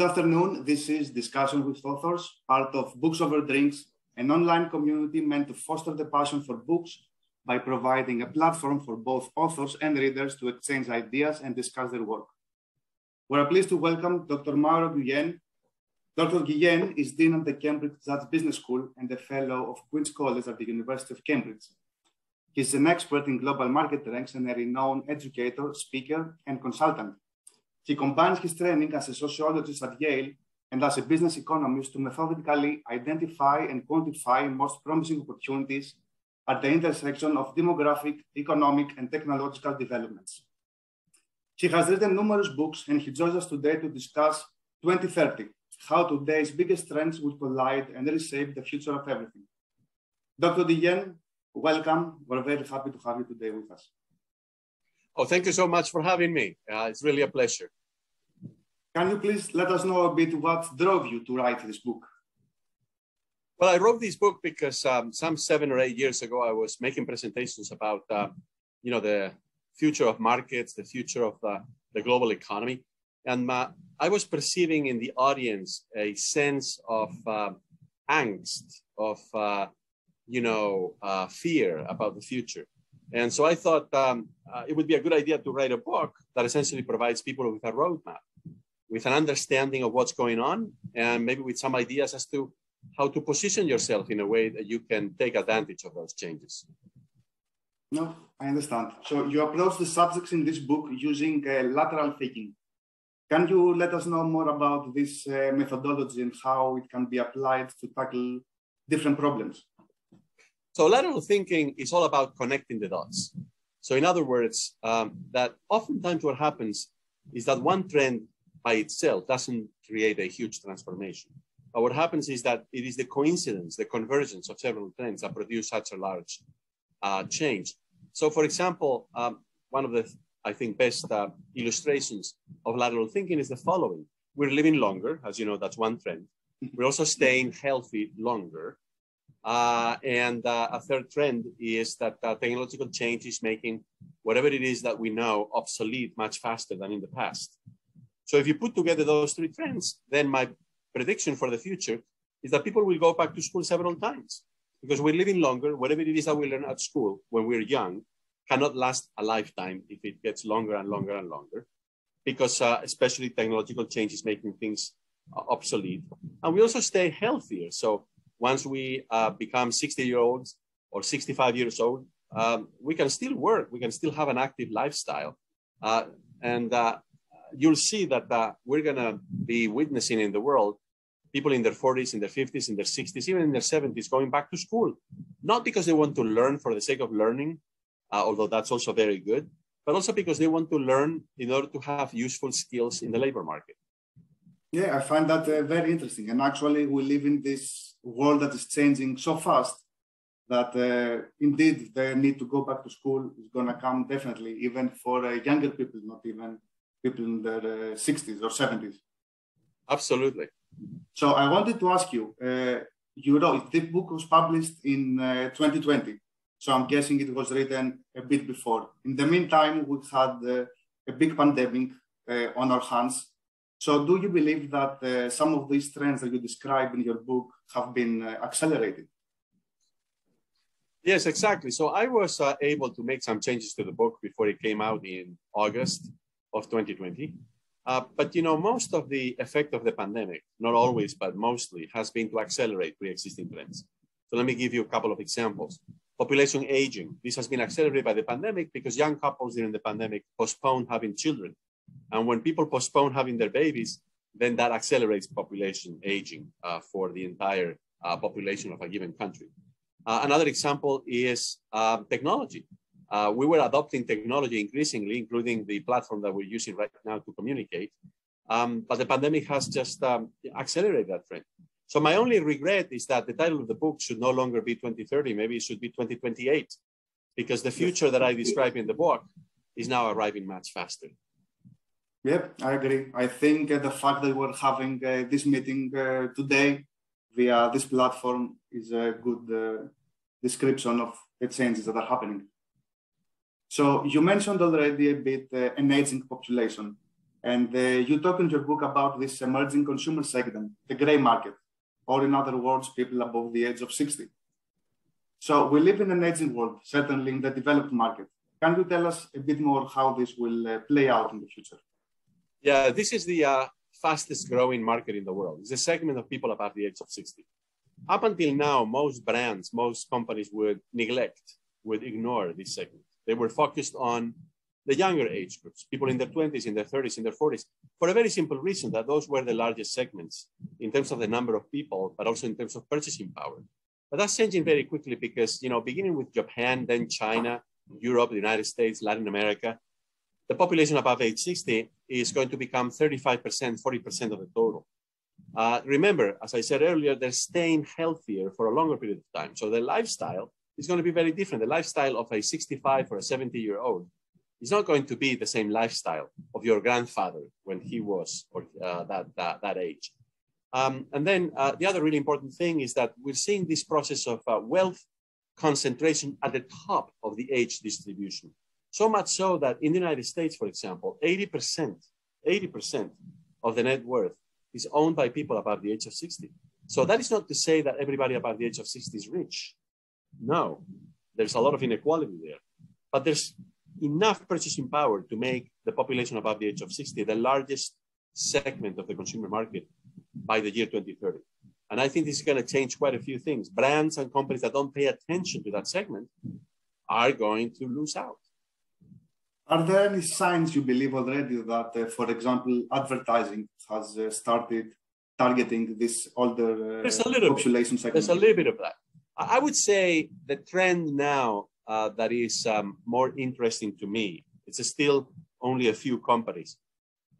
Good afternoon. This is Discussion with Authors, part of Books Over Drinks, an online community meant to foster the passion for books by providing a platform for both authors and readers to exchange ideas and discuss their work. We're pleased to welcome Dr. Mauro Guillen. Dr. Guillen is Dean of the Cambridge Judge Business School and a Fellow of Queen's College at the University of Cambridge. He's an expert in global market trends and a renowned educator, speaker, and consultant. He combines his training as a sociologist at Yale and as a business economist to methodically identify and quantify most promising opportunities at the intersection of demographic, economic, and technological developments. He has written numerous books and he joins us today to discuss 2030, how today's biggest trends will collide and reshape the future of everything. Dr. Guillen, welcome. We're very happy to have you today with us. Oh, thank you so much for having me. Uh, it's really a pleasure. Can you please let us know a bit what drove you to write this book? Well, I wrote this book because um, some seven or eight years ago, I was making presentations about, uh, you know, the future of markets, the future of the, the global economy. And my, I was perceiving in the audience a sense of uh, angst, of, uh, you know, uh, fear about the future. And so I thought um, uh, it would be a good idea to write a book that essentially provides people with a roadmap, with an understanding of what's going on, and maybe with some ideas as to how to position yourself in a way that you can take advantage of those changes. No, I understand. So you approach the subjects in this book using uh, lateral thinking. Can you let us know more about this uh, methodology and how it can be applied to tackle different problems? So lateral thinking is all about connecting the dots. So in other words, um, that oftentimes what happens is that one trend by itself doesn't create a huge transformation. But what happens is that it is the coincidence, the convergence of several trends that produce such a large uh, change. So, for example, um, one of the, I think, best uh, illustrations of lateral thinking is the following. We're living longer, as you know, that's one trend. We're also staying healthy longer. Uh, and uh, a third trend is that uh, technological change is making whatever it is that we know obsolete much faster than in the past. So if you put together those three trends, then my prediction for the future is that people will go back to school several times because we're living longer. Whatever it is that we learn at school when we're young cannot last a lifetime if it gets longer and longer and longer, because uh, especially technological change is making things uh, obsolete. And we also stay healthier. So once we uh, become 60 year olds or 65 years old, um, we can still work. We can still have an active lifestyle. Uh, and uh, you'll see that uh, we're going to be witnessing in the world people in their 40s, in their 50s, in their 60s, even in their 70s, going back to school, not because they want to learn for the sake of learning, uh, although that's also very good, but also because they want to learn in order to have useful skills in the labor market. Yeah, I find that uh, very interesting. And actually, we live in this world that is changing so fast that uh, indeed the need to go back to school is going to come definitely, even for uh, younger people, not even people in their 60s uh, or 70s. Absolutely. So I wanted to ask you, uh, you wrote, the book was published in uh, 2020. So I'm guessing it was written a bit before. In the meantime, we had uh, a big pandemic uh, on our hands. So do you believe that uh, some of these trends that you describe in your book have been uh, accelerated? Yes, exactly. So I was able to make some changes to the book before it came out in August of 2020. Uh, but you know, most of the effect of the pandemic, not always, but mostly, has been to accelerate pre-existing trends. So let me give you a couple of examples. Population aging. This has been accelerated by the pandemic because young couples during the pandemic postponed having children. And when people postpone having their babies, then that accelerates population aging uh, for the entire uh, population of a given country. Uh, another example is uh, technology uh, we were adopting technology increasingly, including the platform that we're using right now to communicate. Um, but the pandemic has just um, accelerated that trend. So my only regret is that the title of the book should no longer be 2030. Maybe it should be 2028, because the future that I describe in the book is now arriving much faster. Yep, I agree. I think uh, the fact that we're having uh, this meeting uh, today via this platform is a good uh, description of the changes that are happening. So you mentioned already a bit uh, an aging population. And uh, you talk in your book about this emerging consumer segment, the gray market, or in other words, people above the age of 60. So we live in an aging world, certainly in the developed market. Can you tell us a bit more how this will uh, play out in the future? Yeah, this is the uh, fastest growing market in the world. It's a segment of people above the age of 60. Up until now, most brands, most companies would neglect, would ignore this segment. They were focused on the younger age groups, people in their 20s, in their 30s, in their 40s, for a very simple reason that those were the largest segments in terms of the number of people, but also in terms of purchasing power. But that's changing very quickly because, you know, beginning with Japan, then China, Europe, the United States, Latin America, the population above age 60 is going to become 35%, 40% of the total. Uh, remember, as I said earlier, they're staying healthier for a longer period of time. So their lifestyle is going to be very different. The lifestyle of a 65 or a 70 year old is not going to be the same lifestyle of your grandfather when he was or uh, that, that, that age. Um, and then uh, the other really important thing is that we're seeing this process of uh, wealth concentration at the top of the age distribution. So much so that in the United States, for example, 80%, 80% of the net worth is owned by people above the age of 60. So that is not to say that everybody above the age of 60 is rich. No, there's a lot of inequality there. But there's enough purchasing power to make the population above the age of 60 the largest segment of the consumer market by the year 2030. And I think this is going to change quite a few things. Brands and companies that don't pay attention to that segment are going to lose out. Are there any signs you believe already that, uh, for example, advertising has uh, started targeting this older uh, population bit. segment? There's a little bit of that. I would say the trend now uh, that is um, more interesting to me, it's still only a few companies,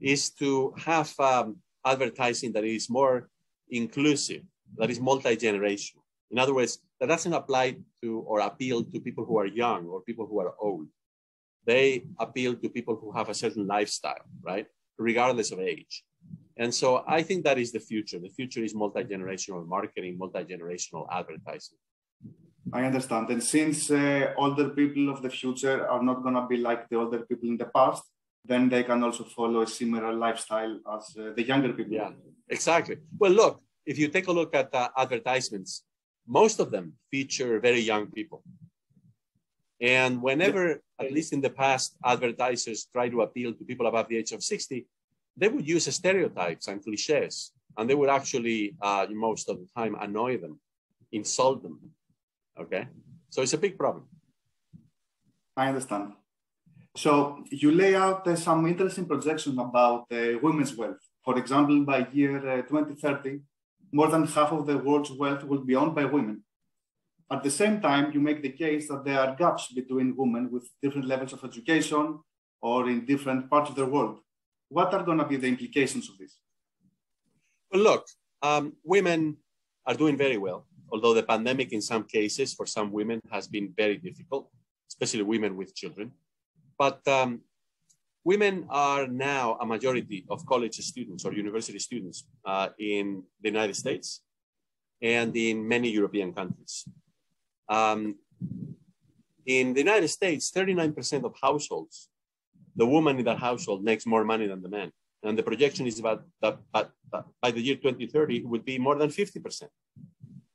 is to have um, advertising that is more inclusive, that is multi-generational. In other words, that doesn't apply to or appeal to people who are young or people who are old. They appeal to people who have a certain lifestyle, right? Regardless of age. And so I think that is the future. The future is multi-generational marketing, multi-generational advertising. I understand. And since uh, older people of the future are not going to be like the older people in the past, then they can also follow a similar lifestyle as uh, the younger people. Yeah, exactly. Well, look, if you take a look at uh, advertisements, most of them feature very young people. And whenever, at least in the past, advertisers try to appeal to people above the age of 60, they would use stereotypes and cliches, and they would actually, uh, most of the time, annoy them, insult them. Okay? So it's a big problem. I understand. So you lay out uh, some interesting projections about uh, women's wealth. For example, by year uh, 2030, more than half of the world's wealth will be owned by women. At the same time, you make the case that there are gaps between women with different levels of education or in different parts of the world. What are going to be the implications of this? Well, look, um, women are doing very well, although the pandemic, in some cases, for some women, has been very difficult, especially women with children. But um, women are now a majority of college students or university students uh, in the United States and in many European countries. Um, in the United States, 39% of households, the woman in that household makes more money than the man. And the projection is about that, by the year 2030, it would be more than 50%.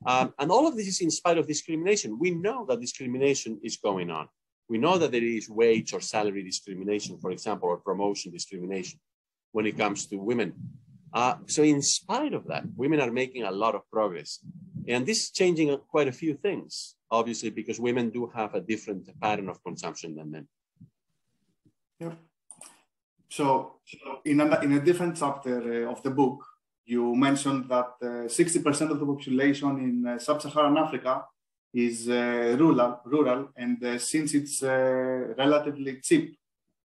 Um, and all of this is in spite of discrimination. We know that discrimination is going on. We know that there is wage or salary discrimination, for example, or promotion discrimination when it comes to women. Uh, so in spite of that, women are making a lot of progress. And this is changing quite a few things, obviously, because women do have a different pattern of consumption than men. Yeah. So in a, in a different chapter uh, of the book, you mentioned that uh, 60% of the population in uh, sub-Saharan Africa is uh, rural, rural, and uh, since it's uh, relatively cheap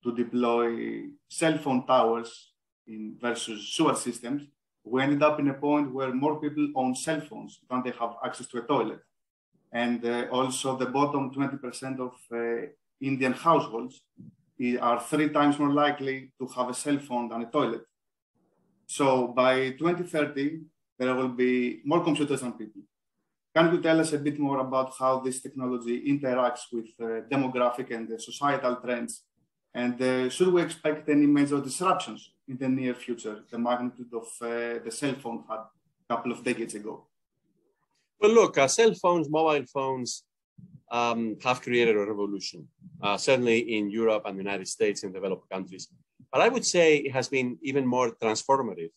to deploy cell phone towers in versus sewer systems, we ended up in a point where more people own cell phones than they have access to a toilet. And uh, also the bottom 20% of uh, Indian households are three times more likely to have a cell phone than a toilet. So by 2030, there will be more computers than people. Can you tell us a bit more about how this technology interacts with uh, demographic and uh, societal trends? And uh, should we expect any major disruptions in the near future, the magnitude of uh, the cell phone had a couple of decades ago? Well, look, uh, cell phones, mobile phones um, have created a revolution, uh, certainly in Europe and the United States and developed countries. But I would say it has been even more transformative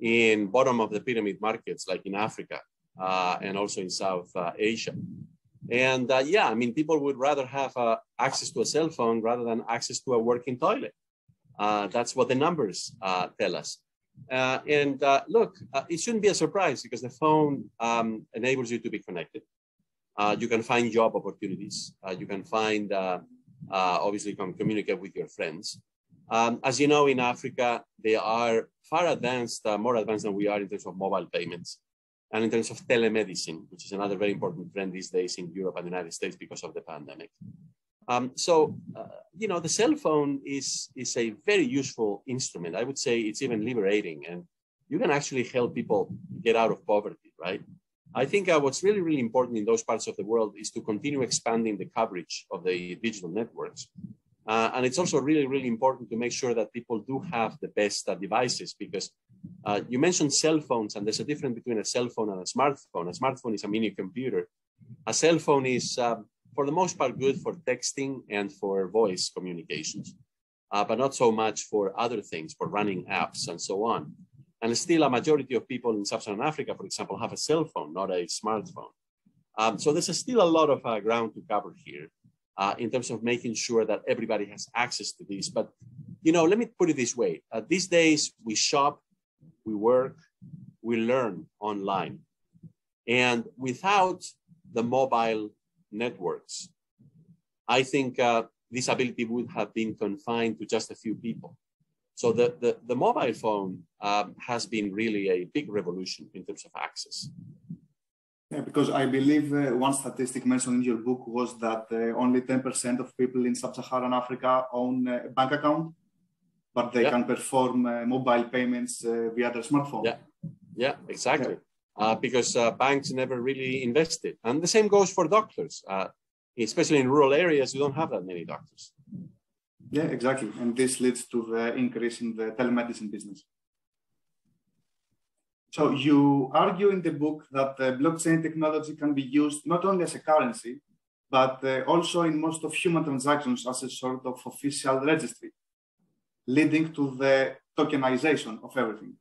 in bottom of the pyramid markets like in Africa uh, and also in South uh, Asia. And uh, yeah, I mean, people would rather have uh, access to a cell phone rather than access to a working toilet. Uh, that's what the numbers uh, tell us. and look, it shouldn't be a surprise because the phone um, enables you to be connected. you can find job opportunities. you can find, obviously, you can communicate with your friends. Um, as you know, in Africa, they are far advanced, uh, more advanced than we are in terms of mobile payments and in terms of telemedicine, which is another very important trend these days in Europe and the United States because of the pandemic. Um, so, uh, you know, the cell phone is, is a very useful instrument. I would say it's even liberating and you can actually help people get out of poverty, right? I think uh, what's really, really important in those parts of the world is to continue expanding the coverage of the digital networks uh, and it's also really, really important to make sure that people do have the best uh, devices because uh, you mentioned cell phones, and there's a difference between a cell phone and a smartphone. A smartphone is a mini computer. A cell phone is, um, for the most part, good for texting and for voice communications, uh, but not so much for other things, for running apps and so on. And still, a majority of people in sub-Saharan Africa, for example, have a cell phone, not a smartphone. Um, so there's still a lot of uh, ground to cover here uh, in terms of making sure that everybody has access to these. But, you know, let me put it this way. Uh, these days, we shop, we work, we learn online. And without the mobile networks, I think uh, this ability would have been confined to just a few people. So the, the, the mobile phone um, has been really a big revolution in terms of access. Yeah, because I believe uh, one statistic mentioned in your book was that uh, only 10% of people in sub-Saharan Africa own a bank account, but they yeah. can perform uh, mobile payments uh, via their smartphone. Yeah, yeah, exactly. Yeah. Uh, because uh, banks never really invested, and the same goes for doctors. especially in rural areas, you don't have that many doctors. Yeah, exactly, and this leads to the increase in the telemedicine business. So you argue in the book that uh, blockchain technology can be used not only as a currency, but uh, also in most of human transactions as a sort of official registry, leading to the tokenization of everything.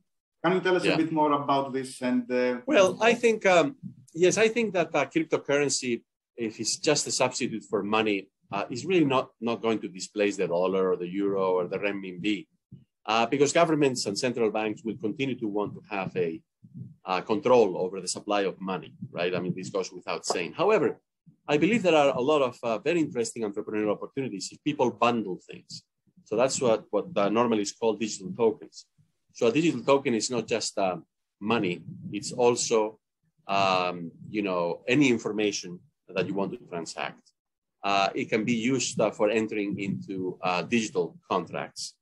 Can you tell us yeah. a bit more about this? And uh, well, I think um, yes, I think that uh, cryptocurrency, if it's just a substitute for money, uh, is really not not going to displace the dollar or the euro or the renminbi uh, because governments and central banks will continue to want to have a uh, control over the supply of money, right? I mean, this goes without saying. However, I believe there are a lot of uh, very interesting entrepreneurial opportunities if people bundle things. So that's what, what uh, normally is called digital tokens. So a digital token is not just uh, money, it's also, um, you know, any information that you want to transact. Uh, it can be used for entering into digital contracts.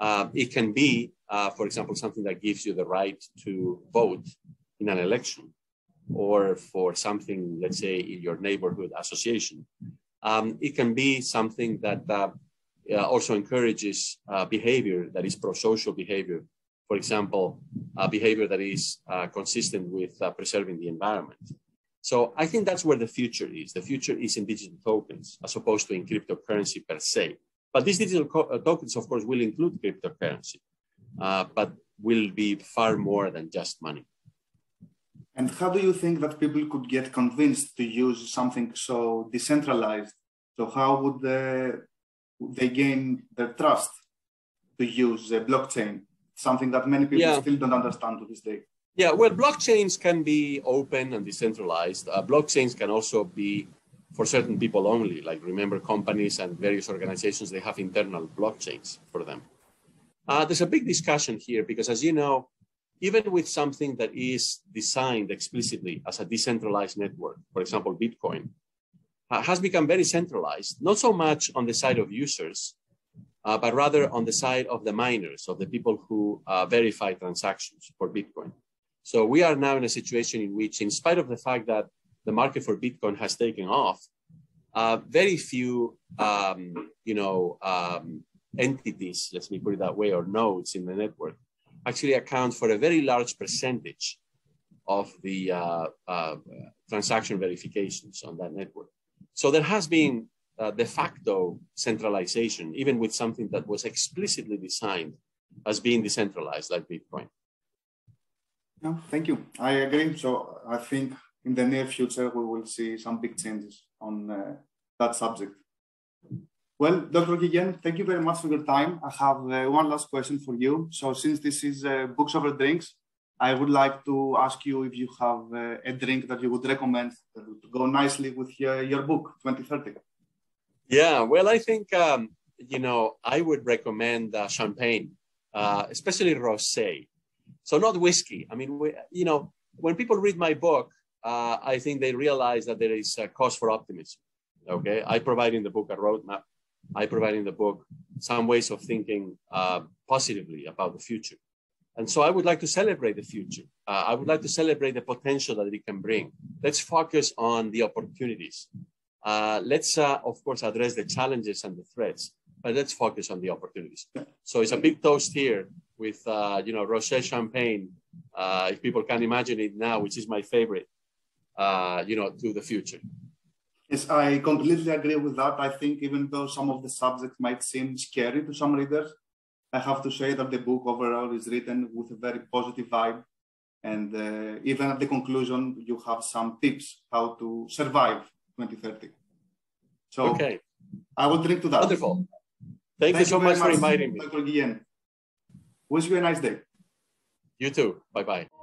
Uh, it can be, uh, for example, something that gives you the right to vote in an election or for something, let's say, in your neighborhood association. Um, it can be something that uh, uh also encourages uh, behavior that is pro-social behavior. For example, behavior that is uh, consistent with preserving the environment. So I think that's where the future is. The future is in digital tokens as opposed to in cryptocurrency per se. But these digital uh, tokens, of course, will include cryptocurrency, uh, but will be far more than just money. And how do you think that people could get convinced to use something so decentralized? So how would they, they gain their trust to use a blockchain? Something that many people yeah. still don't understand to this day. Yeah, well, blockchains can be open and decentralized. Uh, blockchains can also be for certain people only. Like remember, companies and various organizations they have internal blockchains for them. Uh, there's a big discussion here because, as you know, even with something that is designed explicitly as a decentralized network, for example, Bitcoin, uh, has become very centralized, not so much on the side of users, uh, but rather on the side of the miners, of the people who uh, verify transactions for Bitcoin. So we are now in a situation in which, in spite of the fact that the market for Bitcoin has taken off, uh, very few, um, you know, um, entities, let me put it that way, or nodes in the network, actually account for a very large percentage of the uh, uh, transaction verifications on that network. So there has been uh, de facto centralization, even with something that was explicitly designed as being decentralized, like Bitcoin. No, thank you. I agree. So I think in the near future we will see some big changes on uh, that subject. Well, Dr. Guillen, thank you very much for your time. I have uh, one last question for you. So since this is uh, Books Over Drinks, I would like to ask you if you have uh, a drink that you would recommend that would go nicely with your, your book, 2030. Yeah, well, I think, um, you know, I would recommend uh, champagne, uh, especially rosé. So not whiskey. I mean, we, you know, when people read my book, uh, I think they realize that there is a cause for optimism. Okay, I provide in the book a roadmap. I provide in the book some ways of thinking uh, positively about the future. And so I would like to celebrate the future. Uh, I would like to celebrate the potential that it can bring. Let's focus on the opportunities. Uh, let's, uh, of course, address the challenges and the threats, but let's focus on the opportunities. So it's a big toast here with, uh, you know, rosé champagne, if people can imagine it now, which is my favorite, uh, you know, to the future. Yes, I completely agree with that. I think even though some of the subjects might seem scary to some readers, I have to say that the book overall is written with a very positive vibe. And uh, even at the conclusion, you have some tips how to survive 2030. So okay. I will drink to that. Wonderful. Thank, Thank you so much, much for inviting me. Dr. Guillen. Wish you a nice day. You too. Bye bye.